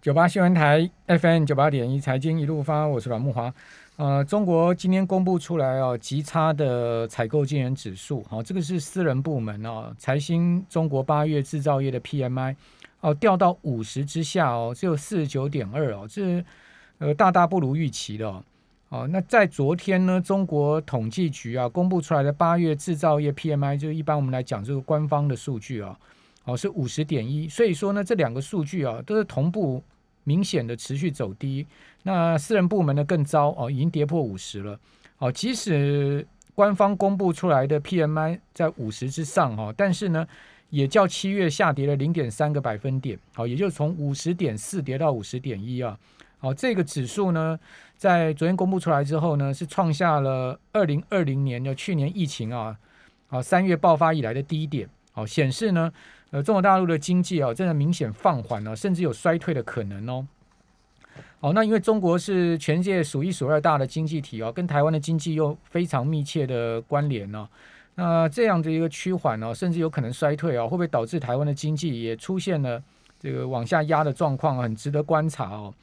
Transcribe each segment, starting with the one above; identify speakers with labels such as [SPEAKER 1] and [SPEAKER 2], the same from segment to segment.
[SPEAKER 1] 九八新闻台 FM 九八点一财经一路发，我是阮木华。呃，中国今天公布出来哦，极差的采购经营指数，好，这个是私人部门哦，财新中国八月制造业的 PMI 哦，掉到五十之下哦，只有四十九点二哦，这呃大大不如预期的哦。哦，那在昨天呢，中国统计局啊公布出来的八月制造业 PMI，就是一般我们来讲这个官方的数据啊。哦，哦是五十点一，所以说呢，这两个数据啊都是同步明显的持续走低。那私人部门呢更糟哦，已经跌破五十了。哦，即使官方公布出来的 PMI 在五十之上哈，但是呢，也较七月下跌了零点三个百分点。好，也就是从五十点四跌到五十点一啊。好，这个指数呢，在昨天公布出来之后呢，是创下了二零二零年的去年疫情啊，啊三月爆发以来的低点。好，显示呢。呃，中国大陆的经济啊，正在明显放缓了，甚至有衰退的可能哦。好，那因为中国是全世界数一数二大的经济体哦，跟台湾的经济又非常密切的关联呢。那这样的一个趋缓呢，甚至有可能衰退啊，会不会导致台湾的经济也出现了这个往下压的状况？很值得观察哦。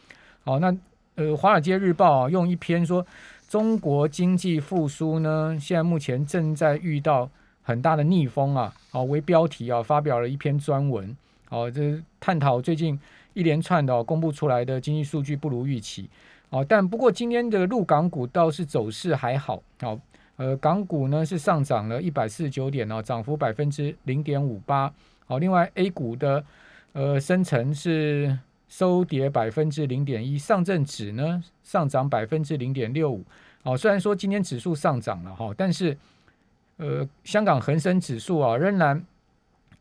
[SPEAKER 1] 好，那呃，《华尔街日报》，用一篇说中国经济复苏呢，现在目前正在遇到。很大的逆风啊！哦，为标题啊，发表了一篇专文。哦，这探讨最近一连串的公布出来的经济数据不如预期。哦，但不过今天的陆港股倒是走势还好。哦，呃，港股呢是上涨了一百四十九点哦，涨幅百分之零点五八。好，另外 A 股的呃深成是收跌百分之零点一，上证指呢上涨百分之零点六五。哦，虽然说今天指数上涨了哈，但是。呃，香港恒生指数啊，仍然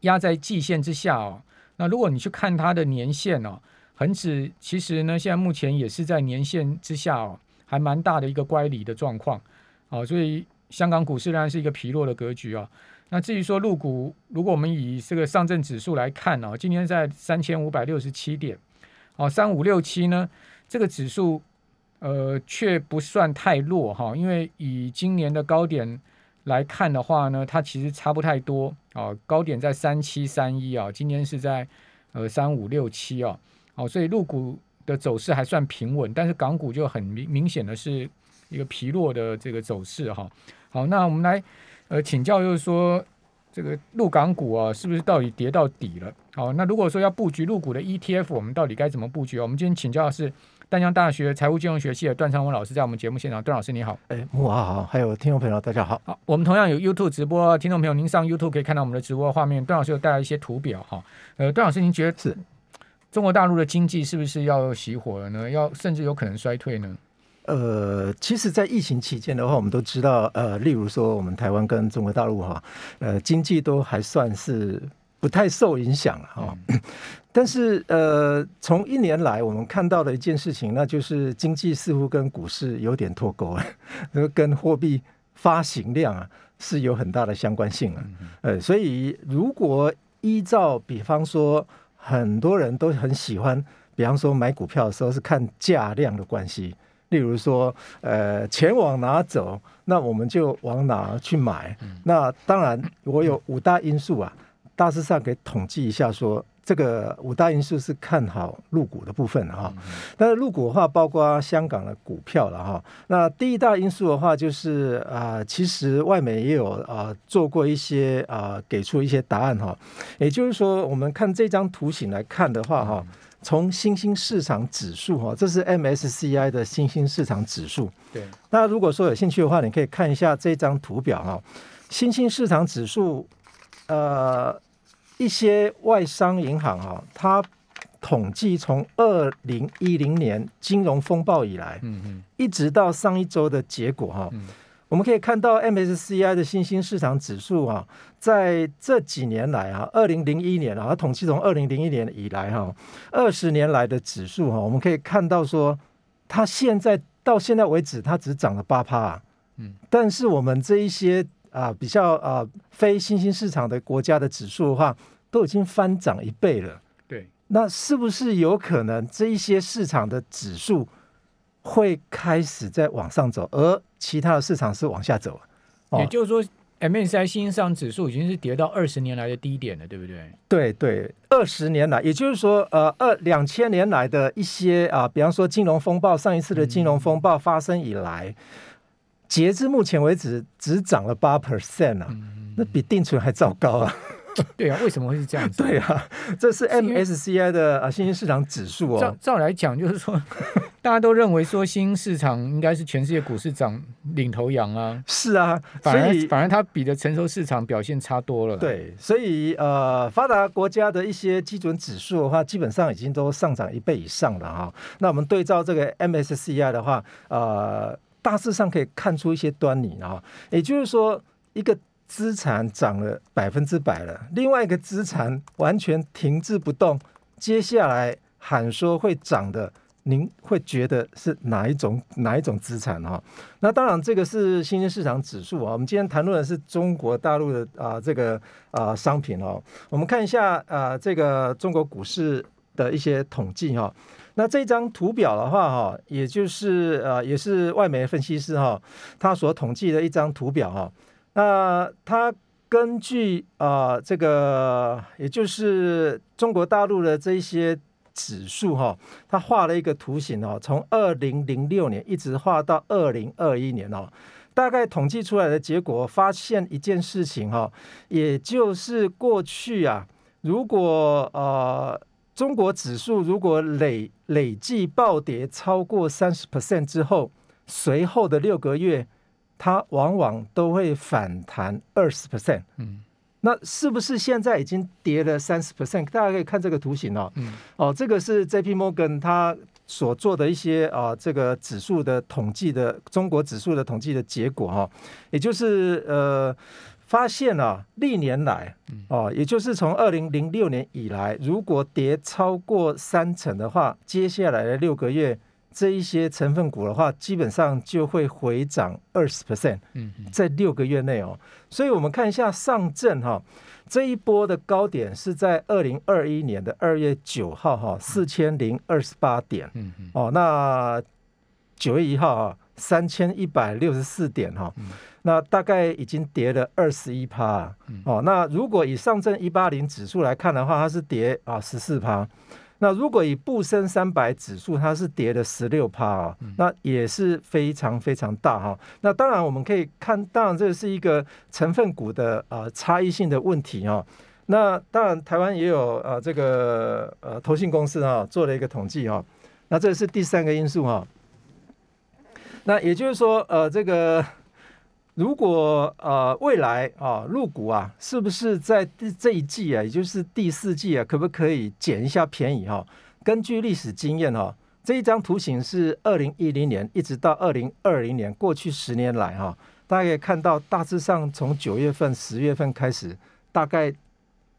[SPEAKER 1] 压在季线之下哦。那如果你去看它的年线哦，恒指其实呢，现在目前也是在年线之下哦，还蛮大的一个乖离的状况哦。所以香港股市仍然是一个疲弱的格局啊。那至于说入股，如果我们以这个上证指数来看哦，今天在三千五百六十七点哦，三五六七呢，这个指数呃却不算太弱哈，因为以今年的高点。来看的话呢，它其实差不太多啊，高点在三七三一啊，今天是在呃三五六七啊，哦，所以陆股的走势还算平稳，但是港股就很明明显的是一个疲弱的这个走势哈。好，那我们来呃请教，就是说这个陆港股啊，是不是到底跌到底了？好，那如果说要布局陆股的 ETF，我们到底该怎么布局？我们今天请教的是。丹江大学财务金融学系的段昌文老师在我们节目现场，段老师你好，
[SPEAKER 2] 哎，木华好，还有听众朋友大家好，
[SPEAKER 1] 好，我们同样有 YouTube 直播，听众朋友您上 YouTube 可以看到我们的直播画面，段老师有带来一些图表哈，呃，段老师您觉得是中国大陆的经济是不是要熄火了呢？要甚至有可能衰退呢？
[SPEAKER 2] 呃，其实，在疫情期间的话，我们都知道，呃，例如说我们台湾跟中国大陆哈，呃，经济都还算是。不太受影响了哈，但是呃，从一年来我们看到的一件事情，那就是经济似乎跟股市有点脱钩了，跟货币发行量啊是有很大的相关性了。呃，所以如果依照比方说很多人都很喜欢，比方说买股票的时候是看价量的关系，例如说呃钱往哪走，那我们就往哪去买。那当然我有五大因素啊。大致上给统计一下，说这个五大因素是看好入股的部分哈。但是入股的话，包括香港的股票了哈。那第一大因素的话，就是啊，其实外媒也有啊做过一些啊给出一些答案哈。也就是说，我们看这张图形来看的话哈，从新兴市场指数哈，这是 MSCI 的新兴市场指数。
[SPEAKER 1] 对。
[SPEAKER 2] 那如果说有兴趣的话，你可以看一下这张图表哈，新兴市场指数呃。一些外商银行啊，它统计从二零一零年金融风暴以来，嗯嗯，一直到上一周的结果哈，我们可以看到 MSCI 的新兴市场指数啊，在这几年来啊，二零零一年啊，它统计从二零零一年以来哈，二十年来的指数哈，我们可以看到说，它现在到现在为止，它只涨了八趴，嗯，但是我们这一些。啊，比较啊，非新兴市场的国家的指数的话，都已经翻涨一倍了。
[SPEAKER 1] 对，
[SPEAKER 2] 那是不是有可能这一些市场的指数会开始在往上走，而其他的市场是往下走？
[SPEAKER 1] 也就是说，MSCI 新兴市场指数已经是跌到二十年来的低点了，对不对？
[SPEAKER 2] 对对，二十年来，也就是说，呃，二两千年来的一些啊，比方说金融风暴，上一次的金融风暴发生以来，截至目前为止只涨了八 percent 啊，那比定存还糟糕啊。
[SPEAKER 1] 对啊，为什么会是这样子？
[SPEAKER 2] 对啊，这是 MSCI 的啊新兴市场指数哦。
[SPEAKER 1] 照照来讲，就是说 大家都认为说新兴市场应该是全世界股市涨领头羊啊。
[SPEAKER 2] 是啊，
[SPEAKER 1] 反而反而它比的成熟市场表现差多了。
[SPEAKER 2] 对，所以呃，发达国家的一些基准指数的话，基本上已经都上涨一倍以上了哈。那我们对照这个 MSCI 的话，呃，大致上可以看出一些端倪啊。也就是说，一个。资产涨了百分之百了，另外一个资产完全停滞不动，接下来喊说会涨的，您会觉得是哪一种哪一种资产哈？那当然，这个是新兴市场指数啊。我们今天谈论的是中国大陆的啊这个啊商品哦。我们看一下啊这个中国股市的一些统计哈。那这张图表的话哈，也就是呃也是外媒分析师哈他所统计的一张图表哈。那他根据啊这个，也就是中国大陆的这一些指数哈，他画了一个图形哦，从二零零六年一直画到二零二一年哦，大概统计出来的结果，发现一件事情哈，也就是过去啊，如果呃中国指数如果累累计暴跌超过三十 percent 之后，随后的六个月。它往往都会反弹二十 percent，嗯，那是不是现在已经跌了三十 percent？大家可以看这个图形哦，嗯，哦，这个是 J P Morgan 他所做的一些啊，这个指数的统计的中国指数的统计的结果哈，也就是呃，发现啊，历年来哦，也就是从二零零六年以来，如果跌超过三成的话，接下来的六个月。这一些成分股的话，基本上就会回涨二十 percent，嗯，在六个月内哦。所以我们看一下上证哈，这一波的高点是在二零二一年的二月九号哈，四千零二十八点，嗯嗯，哦，那九月一号啊，三千一百六十四点哈，那大概已经跌了二十一趴，哦，那如果以上证一八零指数来看的话，它是跌啊十四趴。那如果以沪深三百指数，它是跌了十六趴啊，那也是非常非常大哈。那当然我们可以看，当然这是一个成分股的呃差异性的问题哦。那当然台湾也有呃这个呃投信公司哈做了一个统计哈。那这是第三个因素哈。那也就是说呃这个。如果呃未来啊入股啊，是不是在这这一季啊，也就是第四季啊，可不可以捡一下便宜哈？根据历史经验哈，这一张图形是二零一零年一直到二零二零年，过去十年来哈，大家可以看到大致上从九月份、十月份开始，大概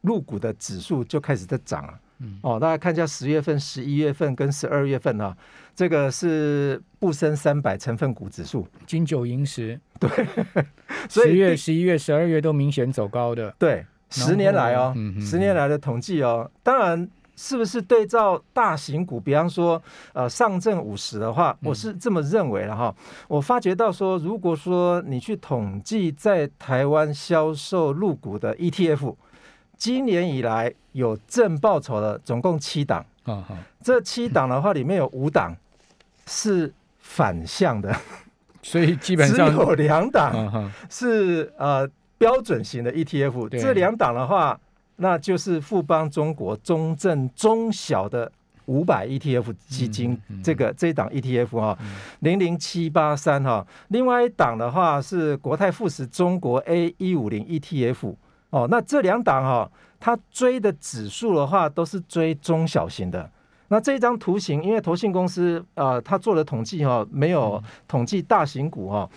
[SPEAKER 2] 入股的指数就开始在涨了。哦，大家看一下十月份、十一月份跟十二月份啊，这个是沪深三百成分股指数，
[SPEAKER 1] 金九银十，
[SPEAKER 2] 对，
[SPEAKER 1] 十月、十一月、十二月都明显走高的，
[SPEAKER 2] 对，十年来哦，十年来的统计哦，当然是不是对照大型股，比方说呃上证五十的话，我是这么认为了哈，我发觉到说，如果说你去统计在台湾销售入股的 ETF。今年以来有正报酬的总共七档，啊这七档的话里面有五档是反向的，
[SPEAKER 1] 所以基本上
[SPEAKER 2] 只有两档是呃标准型的 ETF，这两档的话那就是富邦中国中证中小的五百 ETF 基金，这个这一档 ETF 哈零零七八三哈，另外一档的话是国泰富时中国 A 一五零 ETF。哦，那这两档哈，它追的指数的话，都是追中小型的。那这一张图形，因为投信公司呃，它做了统计哈，没有统计大型股哈。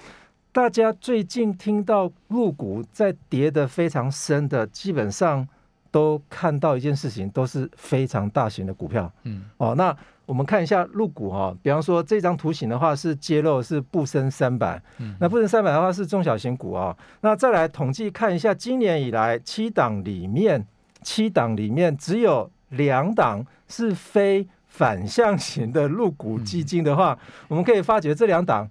[SPEAKER 2] 大家最近听到入股在跌的非常深的，基本上都看到一件事情，都是非常大型的股票。嗯，哦，那。我们看一下入股哈，比方说这张图形的话是揭露是沪深三百，嗯那沪深三百的话是中小型股啊。那再来统计看一下，今年以来七档里面，七档里面只有两档是非反向型的入股基金的话，我们可以发觉这两档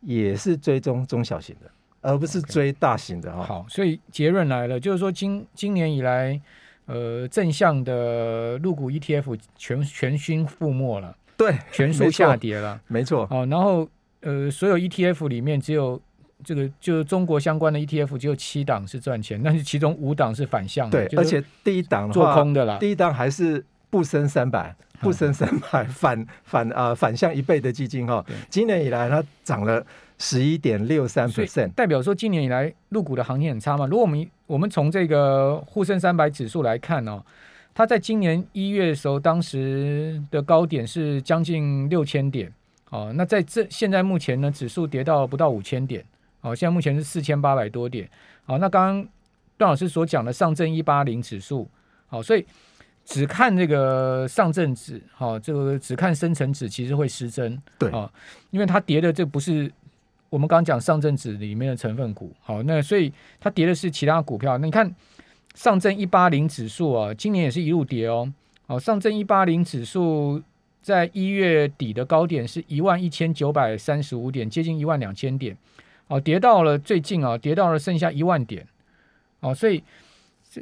[SPEAKER 2] 也是追踪中小型的。而不是追大型的哈。
[SPEAKER 1] 好，所以结论来了，就是说今今年以来，呃，正向的入股 ETF 全全军覆没了，
[SPEAKER 2] 对，
[SPEAKER 1] 全数下跌了，
[SPEAKER 2] 没错。
[SPEAKER 1] 哦，然后呃，所有 ETF 里面只有这个就是中国相关的 ETF 只有七档是赚钱，但是其中五档是反向
[SPEAKER 2] 的，对，而且第一档
[SPEAKER 1] 做空的啦，
[SPEAKER 2] 第一档还是不升三百。不升三百反反啊反向一倍的基金哈，今年以来它涨了十一点六三 percent，
[SPEAKER 1] 代表说今年以来入股的行情很差嘛？如果我们我们从这个沪深三百指数来看哦，它在今年一月的时候，当时的高点是将近六千点。哦，那在这现在目前呢，指数跌到不到五千点。哦，现在目前是四千八百多点。好，那刚刚段老师所讲的上证一八零指数。好，所以。只看这个上证指，哈，这个只看深成指，其实会失真，
[SPEAKER 2] 对。
[SPEAKER 1] 啊，因为它跌的这不是我们刚刚讲上证指里面的成分股，好，那所以它跌的是其他股票。那你看上证一八零指数啊，今年也是一路跌哦，好，上证一八零指数在一月底的高点是一万一千九百三十五点，接近一万两千点，哦，跌到了最近啊，跌到了剩下一万点，哦，所以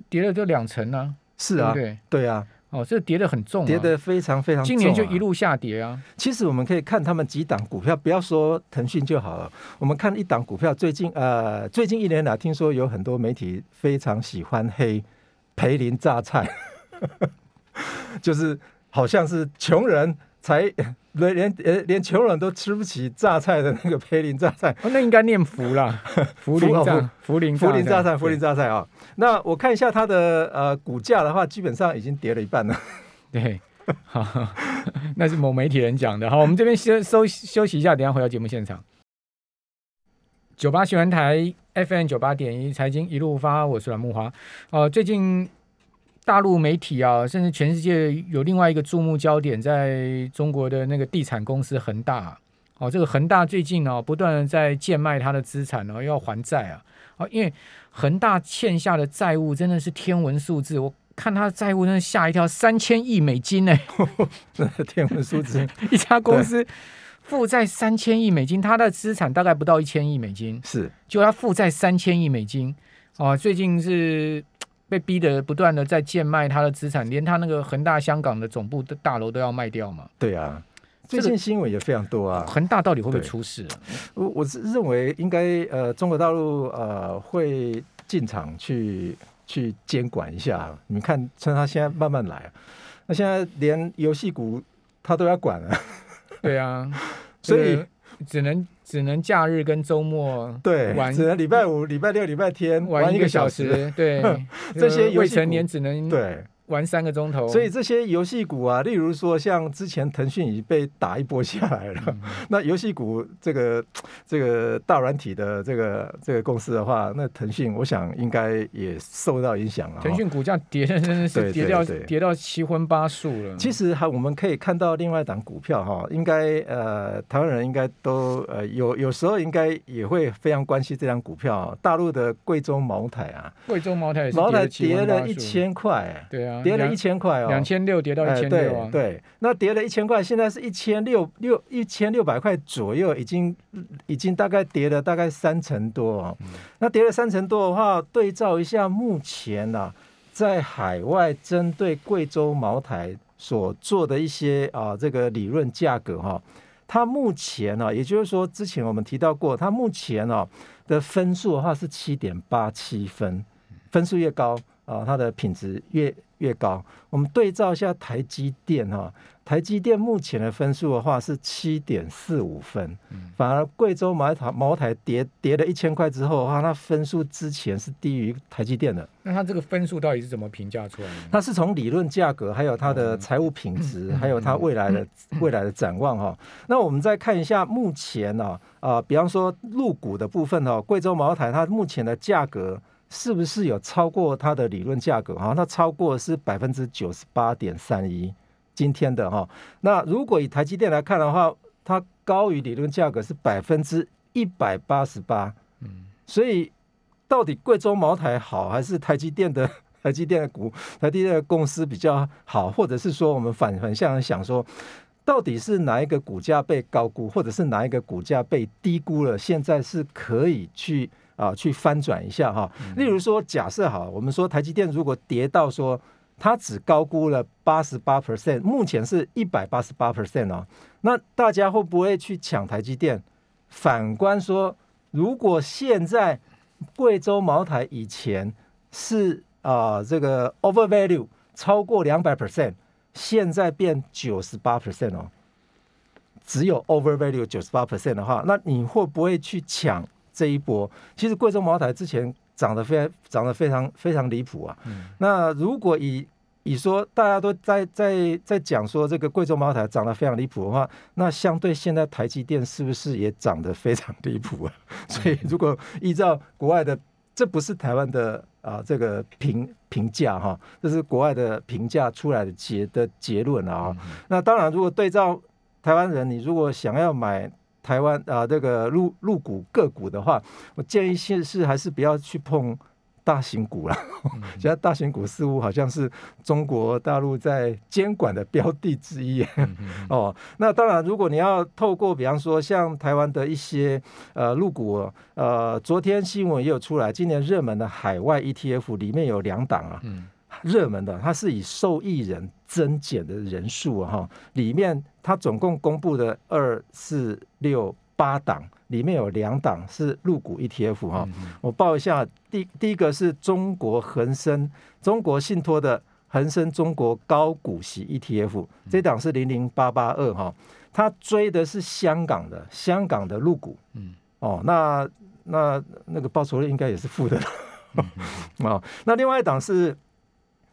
[SPEAKER 1] 跌了就两成呢。
[SPEAKER 2] 是啊，
[SPEAKER 1] 对
[SPEAKER 2] 对啊，
[SPEAKER 1] 哦，这跌得很重，
[SPEAKER 2] 跌得非常非常重，
[SPEAKER 1] 今年就一路下跌啊。
[SPEAKER 2] 其实我们可以看他们几档股票，不要说腾讯就好了。我们看一档股票，最近呃，最近一年来，听说有很多媒体非常喜欢黑 培林榨菜，就是好像是穷人。才连连呃连穷人都吃不起榨菜的那个培林榨菜，
[SPEAKER 1] 那应该念福啦，福林榨福林
[SPEAKER 2] 福林榨菜福林榨菜啊。那我看一下它的呃股价的话，基本上已经跌了一半了。
[SPEAKER 1] 对，好，那是某媒体人讲的。好，我们这边休休休息一下，等下回到节目现场。九八新闻台 FM 九八点一财经一路发，我是阮木华。哦，最近。大陆媒体啊，甚至全世界有另外一个注目焦点，在中国的那个地产公司恒大哦，这个恒大最近呢，不断的在贱卖它的资产呢，要还债啊，哦，因为恒大欠下的债务真的是天文数字，我看他的债务真的吓一跳，三千亿美金呢，
[SPEAKER 2] 天文数字，
[SPEAKER 1] 一家公司负债三千亿美金，他的资产大概不到一千亿美金，
[SPEAKER 2] 是，
[SPEAKER 1] 就他负债三千亿美金，哦，最近是。被逼得不断的在贱卖他的资产，连他那个恒大香港的总部的大楼都要卖掉嘛？
[SPEAKER 2] 对啊，最近新闻也非常多啊。
[SPEAKER 1] 恒大到底会不会出事？
[SPEAKER 2] 我我是认为应该呃，中国大陆呃会进场去去监管一下。你看，趁他现在慢慢来，那现在连游戏股他都要管了。
[SPEAKER 1] 对啊，
[SPEAKER 2] 所以
[SPEAKER 1] 只能。只能假日跟周末
[SPEAKER 2] 对
[SPEAKER 1] 玩，
[SPEAKER 2] 只能礼拜五、礼拜六、礼拜天
[SPEAKER 1] 玩
[SPEAKER 2] 一个
[SPEAKER 1] 小
[SPEAKER 2] 时。
[SPEAKER 1] 对，
[SPEAKER 2] 这些
[SPEAKER 1] 未成年只能
[SPEAKER 2] 对。
[SPEAKER 1] 玩三个钟头，
[SPEAKER 2] 所以这些游戏股啊，例如说像之前腾讯已经被打一波下来了，那游戏股这个 这个大软体的这个这个公司的话，那腾讯我想应该也受到影响了。
[SPEAKER 1] 腾讯股价跌真的是跌掉跌到七荤八素了。
[SPEAKER 2] 其实还我们可以看到另外一档股票哈，应该呃台湾人应该都呃有有时候应该也会非常关心这张股票，大陆的贵州茅台啊，
[SPEAKER 1] 贵州茅台
[SPEAKER 2] 茅台跌了一千块，
[SPEAKER 1] 对啊。
[SPEAKER 2] 跌了一千块哦，
[SPEAKER 1] 两千六跌到一千六
[SPEAKER 2] 啊，对，那跌了一千块，现在是一千六六一千六百块左右，已经已经大概跌了大概三成多哦。那跌了三成多的话，对照一下目前呢，在海外针对贵州茅台所做的一些啊这个理论价格哈，它目前呢，也就是说之前我们提到过，它目前呢的分数的话是七点八七分，分数越高啊，它的品质越。越高，我们对照一下台积电哈，台积电目前的分数的话是七点四五分，反而贵州茅台茅台跌跌了一千块之后的话，它分数之前是低于台积电的。
[SPEAKER 1] 那它这个分数到底是怎么评价出来的？
[SPEAKER 2] 它是从理论价格，还有它的财务品质，还有它未来的未来的展望哈。那我们再看一下目前呢啊，比方说入股的部分哈，贵州茅台它目前的价格。是不是有超过它的理论价格？哈，那超过是百分之九十八点三一，今天的哈。那如果以台积电来看的话，它高于理论价格是百分之一百八十八。嗯，所以到底贵州茅台好，还是台积电的台积电的股台积电的公司比较好？或者是说，我们反反向想说，到底是哪一个股价被高估，或者是哪一个股价被低估了？现在是可以去。啊去翻转一下哈。例如说，假设好，我们说台积电如果跌到说它只高估了八十八 percent，目前是一百八十八 percent 哦，那大家会不会去抢台积电？反观说，如果现在贵州茅台以前是啊这个 over value 超过两百 percent，现在变九十八 percent 哦。只有 over value 九十八 percent 的话，那你会不会去抢这一波？其实贵州茅台之前涨得非常涨得非常非常离谱啊。那如果以以说大家都在在在讲说这个贵州茅台涨得非常离谱的话，那相对现在台积电是不是也涨得非常离谱啊？所以如果依照国外的，这不是台湾的啊这个评评价哈，这是国外的评价出来的结的结论啊。那当然，如果对照。台湾人，你如果想要买台湾啊这个入入股个股的话，我建议现是还是不要去碰大型股了。现在大型股似乎好像是中国大陆在监管的标的之一。哦，那当然，如果你要透过比方说像台湾的一些呃入股，呃，昨天新闻也有出来，今年热门的海外 ETF 里面有两档啊。热门的，它是以受益人增减的人数哈，里面它总共公布的二四六八档，里面有两档是入股 ETF 哈。我报一下，第第一个是中国恒生中国信托的恒生中国高股息 ETF，这档是零零八八二哈，它追的是香港的香港的入股，嗯。哦，那那那个报酬率应该也是负的，哦，那另外一档是。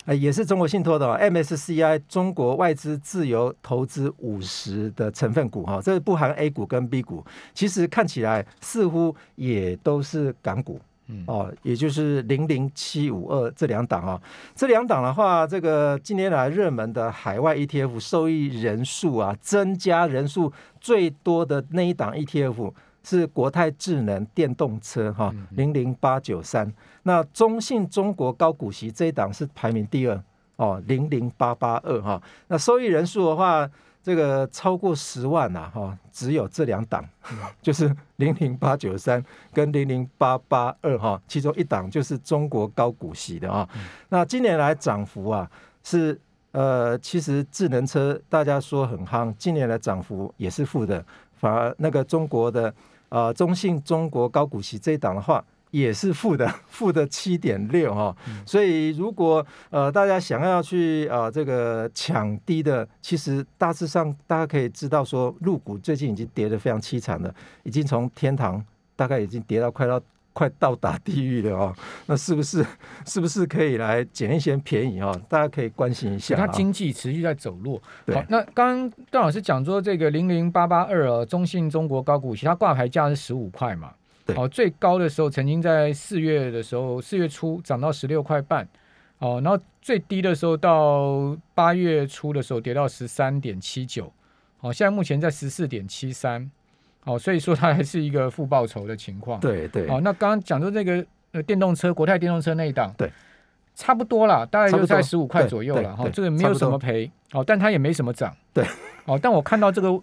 [SPEAKER 2] 哎，也是中国信托的 MSCI 中国外资自由投资五十的成分股哈，这不含 A 股跟 B 股，其实看起来似乎也都是港股，哦，也就是零零七五二这两档啊，这两档的话，这个近年来热门的海外 ETF 受益人数啊，增加人数最多的那一档 ETF。是国泰智能电动车哈零零八九三，那中信中国高股息这一档是排名第二哦零零八八二哈，那收益人数的话，这个超过十万呐哈，只有这两档，就是零零八九三跟零零八八二哈，其中一档就是中国高股息的啊。那今年来涨幅啊是呃，其实智能车大家说很夯，今年来涨幅也是负的，反而那个中国的。啊，中信中国高股息这一档的话，也是负的，负的七点六哈。所以如果呃大家想要去啊这个抢低的，其实大致上大家可以知道说，入股最近已经跌得非常凄惨了，已经从天堂大概已经跌到快到快到达地狱了哦。那是不是 是不是可以来捡一些便宜哦？大家可以关心一下。
[SPEAKER 1] 它经济持续在走弱。好，那刚刚段老师讲说这个零零八八二啊，中信中国高股息，它挂牌价是十五块嘛？
[SPEAKER 2] 对。
[SPEAKER 1] 哦，最高的时候曾经在四月的时候，四月初涨到十六块半。哦，然后最低的时候到八月初的时候跌到十三点七九。哦，现在目前在十四点七三。哦，所以说它还是一个负报酬的情况。
[SPEAKER 2] 对对。
[SPEAKER 1] 哦，那刚刚讲到这个呃电动车，国泰电动车那一档，
[SPEAKER 2] 对，
[SPEAKER 1] 差不多啦，大概就在十五块左右了。哈，这个没有什么赔。哦，但它也没什么涨。
[SPEAKER 2] 对。
[SPEAKER 1] 哦，但我看到这个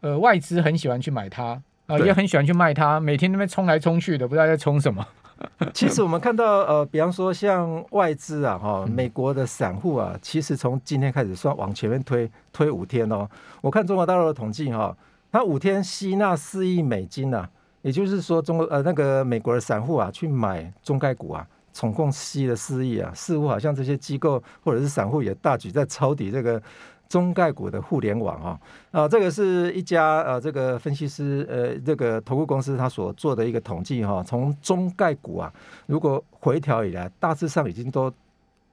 [SPEAKER 1] 呃外资很喜欢去买它，啊，也很喜欢去卖它，每天那边冲来冲去的，不知道在冲什么。
[SPEAKER 2] 其实我们看到呃，比方说像外资啊，哈，美国的散户啊，其实从今天开始算往前面推推五天哦。我看中国大陆的统计哈。他五天吸纳四亿美金呐，也就是说，中国呃那个美国的散户啊，去买中概股啊，总共吸了四亿啊，似乎好像这些机构或者是散户也大举在抄底这个中概股的互联网啊啊，这个是一家呃这个分析师呃这个投顾公司他所做的一个统计哈，从中概股啊，如果回调以来，大致上已经都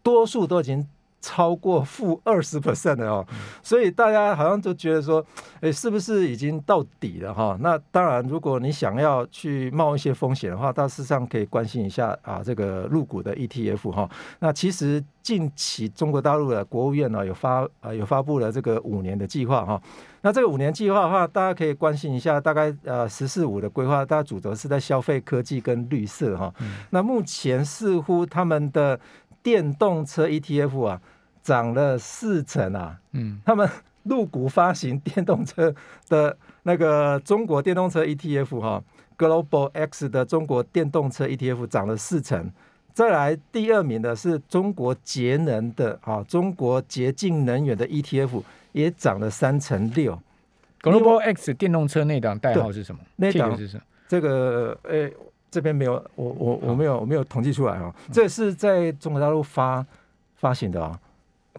[SPEAKER 2] 多数都已经。超过负二十 percent 的哦，所以大家好像都觉得说，哎，是不是已经到底了哈？那当然，如果你想要去冒一些风险的话，大致上可以关心一下啊，这个入股的 ETF 哈。那其实近期中国大陆的国务院呢有发啊有发布了这个五年的计划哈。那这个五年计划的话，大家可以关心一下，大概呃“十四五”的规划，大家主轴是在消费、科技跟绿色哈。那目前似乎他们的电动车 ETF 啊。涨了四成啊！嗯，他们入股发行电动车的那个中国电动车 ETF 哈，Global X 的中国电动车 ETF 涨了四成。再来第二名的是中国节能的啊，中国洁净能源的 ETF 也涨了三成六。
[SPEAKER 1] Global X 电动车那档代号是什么？
[SPEAKER 2] 那档
[SPEAKER 1] 是什么？
[SPEAKER 2] 这个呃，这边没有，我我我没有我没有统计出来啊，这是在中国大陆发发行的啊。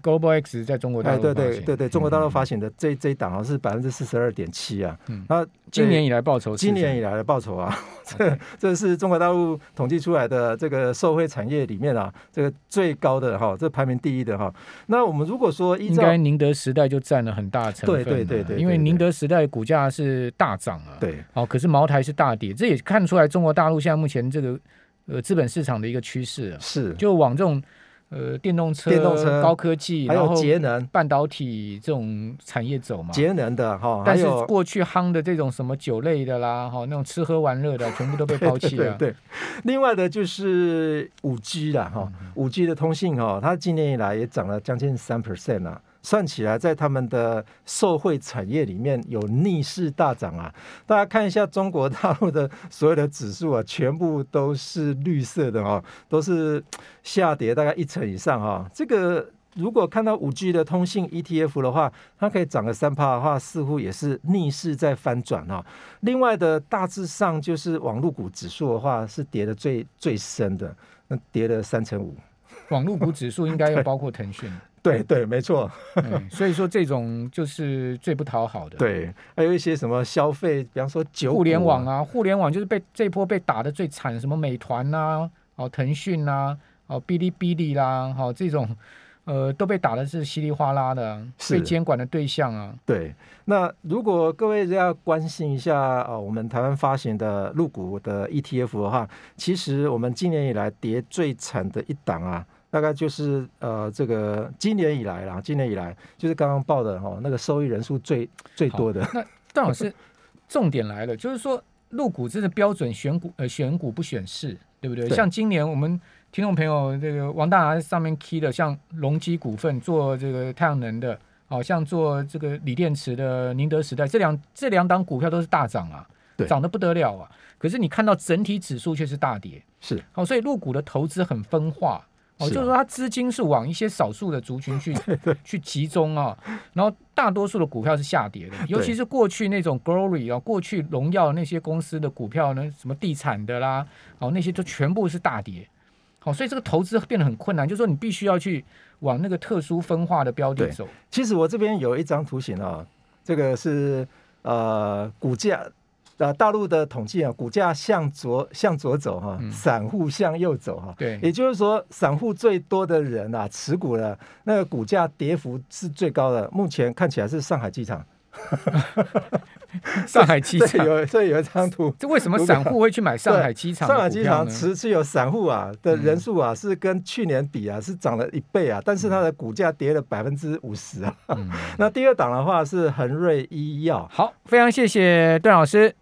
[SPEAKER 1] Global X 在中国大
[SPEAKER 2] 哎，
[SPEAKER 1] 陆
[SPEAKER 2] 对对
[SPEAKER 1] 发行。
[SPEAKER 2] 对对，中国大陆
[SPEAKER 1] 嗯
[SPEAKER 2] 发行的这这一档啊是百分之四十二点七啊。
[SPEAKER 1] 嗯。
[SPEAKER 2] 那
[SPEAKER 1] 今年以来报酬
[SPEAKER 2] 今年以来的报酬啊，这这是中国大陆统计出来的这个社会产业里面啊，这个最高的哈，这排名第一的哈。那我们如果说依照
[SPEAKER 1] 应该宁德时代就占了很大成分
[SPEAKER 2] 对对对对
[SPEAKER 1] 因为宁德时代股价是大涨啊，
[SPEAKER 2] 对。
[SPEAKER 1] 哦，可是茅台是大跌，这也看出来中国大陆现在目前这个呃资本市场的一个趋势啊，
[SPEAKER 2] 是，
[SPEAKER 1] 就往这种呃电动车、
[SPEAKER 2] 电动车
[SPEAKER 1] 高科技，
[SPEAKER 2] 还有
[SPEAKER 1] 然后
[SPEAKER 2] 节能
[SPEAKER 1] 半导体这种产业走嘛。
[SPEAKER 2] 节能的哈，
[SPEAKER 1] 但是
[SPEAKER 2] 有
[SPEAKER 1] 过去夯的这种什么酒类的啦，哈，那种吃喝玩乐的，全部都被 抛弃了。
[SPEAKER 2] 对对对，另外的就是五 G 啦，哈，
[SPEAKER 1] 嗯
[SPEAKER 2] 五 G 的通信哈，它今年以来也涨了将近三 percent 啊，算起来在他们的受惠产业里面有逆势大涨啊。大家看一下中国大陆的所有的指数啊，全部都是绿色的哦，都是下跌大概一成以上哈、这个。如果看到五 G 的通信 ETF 的话，它可以涨个三趴的话，似乎也是逆势在翻转哈、另外的大致上就是网络股指数的话，是跌的最最深的，那跌了三成五。
[SPEAKER 1] 网络股指数应该要包括腾讯，
[SPEAKER 2] 对对，没错，
[SPEAKER 1] 嗯，所以说这种就是最不讨好的。，
[SPEAKER 2] 对，还有一些什么消费，比方说酒、
[SPEAKER 1] 互联网，啊，互联网就是被这波被打的最惨，什么美团呐、哦腾讯呐、哦哔哩哔哩啦，好、这种呃都被打的是稀里哗啦的，被监管的对象啊。
[SPEAKER 2] 对。那如果各位要关心一下啊、我们台湾发行的入股的 ETF 的话，其实我们今年以来跌最惨的一档啊。大概就是呃，这个今年以来啦，今年以来就是刚刚报的哈、那个收益人数最最多的，那
[SPEAKER 1] 段老师，重点来了，就是说入股真的标准选股，呃，选股不选市，对不对？
[SPEAKER 2] 对
[SPEAKER 1] 像今年我们听众朋友这个王大拿上面 key 的，像隆基股份做这个太阳能的，好、像做这个锂电池的宁德时代，这两这两档股票都是大涨啊，涨得不得了啊。可是你看到整体指数却是大跌，
[SPEAKER 2] 是
[SPEAKER 1] 好、所以入股的投资很分化。哦，就是说它资金是往一些少数的族群去 去集中啊，然后大多数的股票是下跌的，尤其是过去那种 Glory 啊，过去荣耀那些公司的股票呢，什么地产的啦，哦那些都全部是大跌，好、所以这个投资变得很困难，就是说你必须要去往那个特殊分化的标的走，
[SPEAKER 2] 其实我这边有一张图形啊，这个是呃股价。呃，大陆的统计啊，股价向左向左走哈、
[SPEAKER 1] 嗯
[SPEAKER 2] 散户向右走哈、
[SPEAKER 1] 对，
[SPEAKER 2] 也就是说，散户最多的人啊，持股了那个股价跌幅是最高的。目前看起来是上海机场，
[SPEAKER 1] 上海机
[SPEAKER 2] 这
[SPEAKER 1] 场。
[SPEAKER 2] 有这有一张图，
[SPEAKER 1] 这为什么散户会去买上海机场
[SPEAKER 2] 上海机场？持持有散户啊的人数啊，是跟去年比啊是涨了一倍啊，但是它的股价跌了百分之五十啊。
[SPEAKER 1] 嗯
[SPEAKER 2] 那第二档的话是恒瑞医药，
[SPEAKER 1] 好，非常谢谢段老师。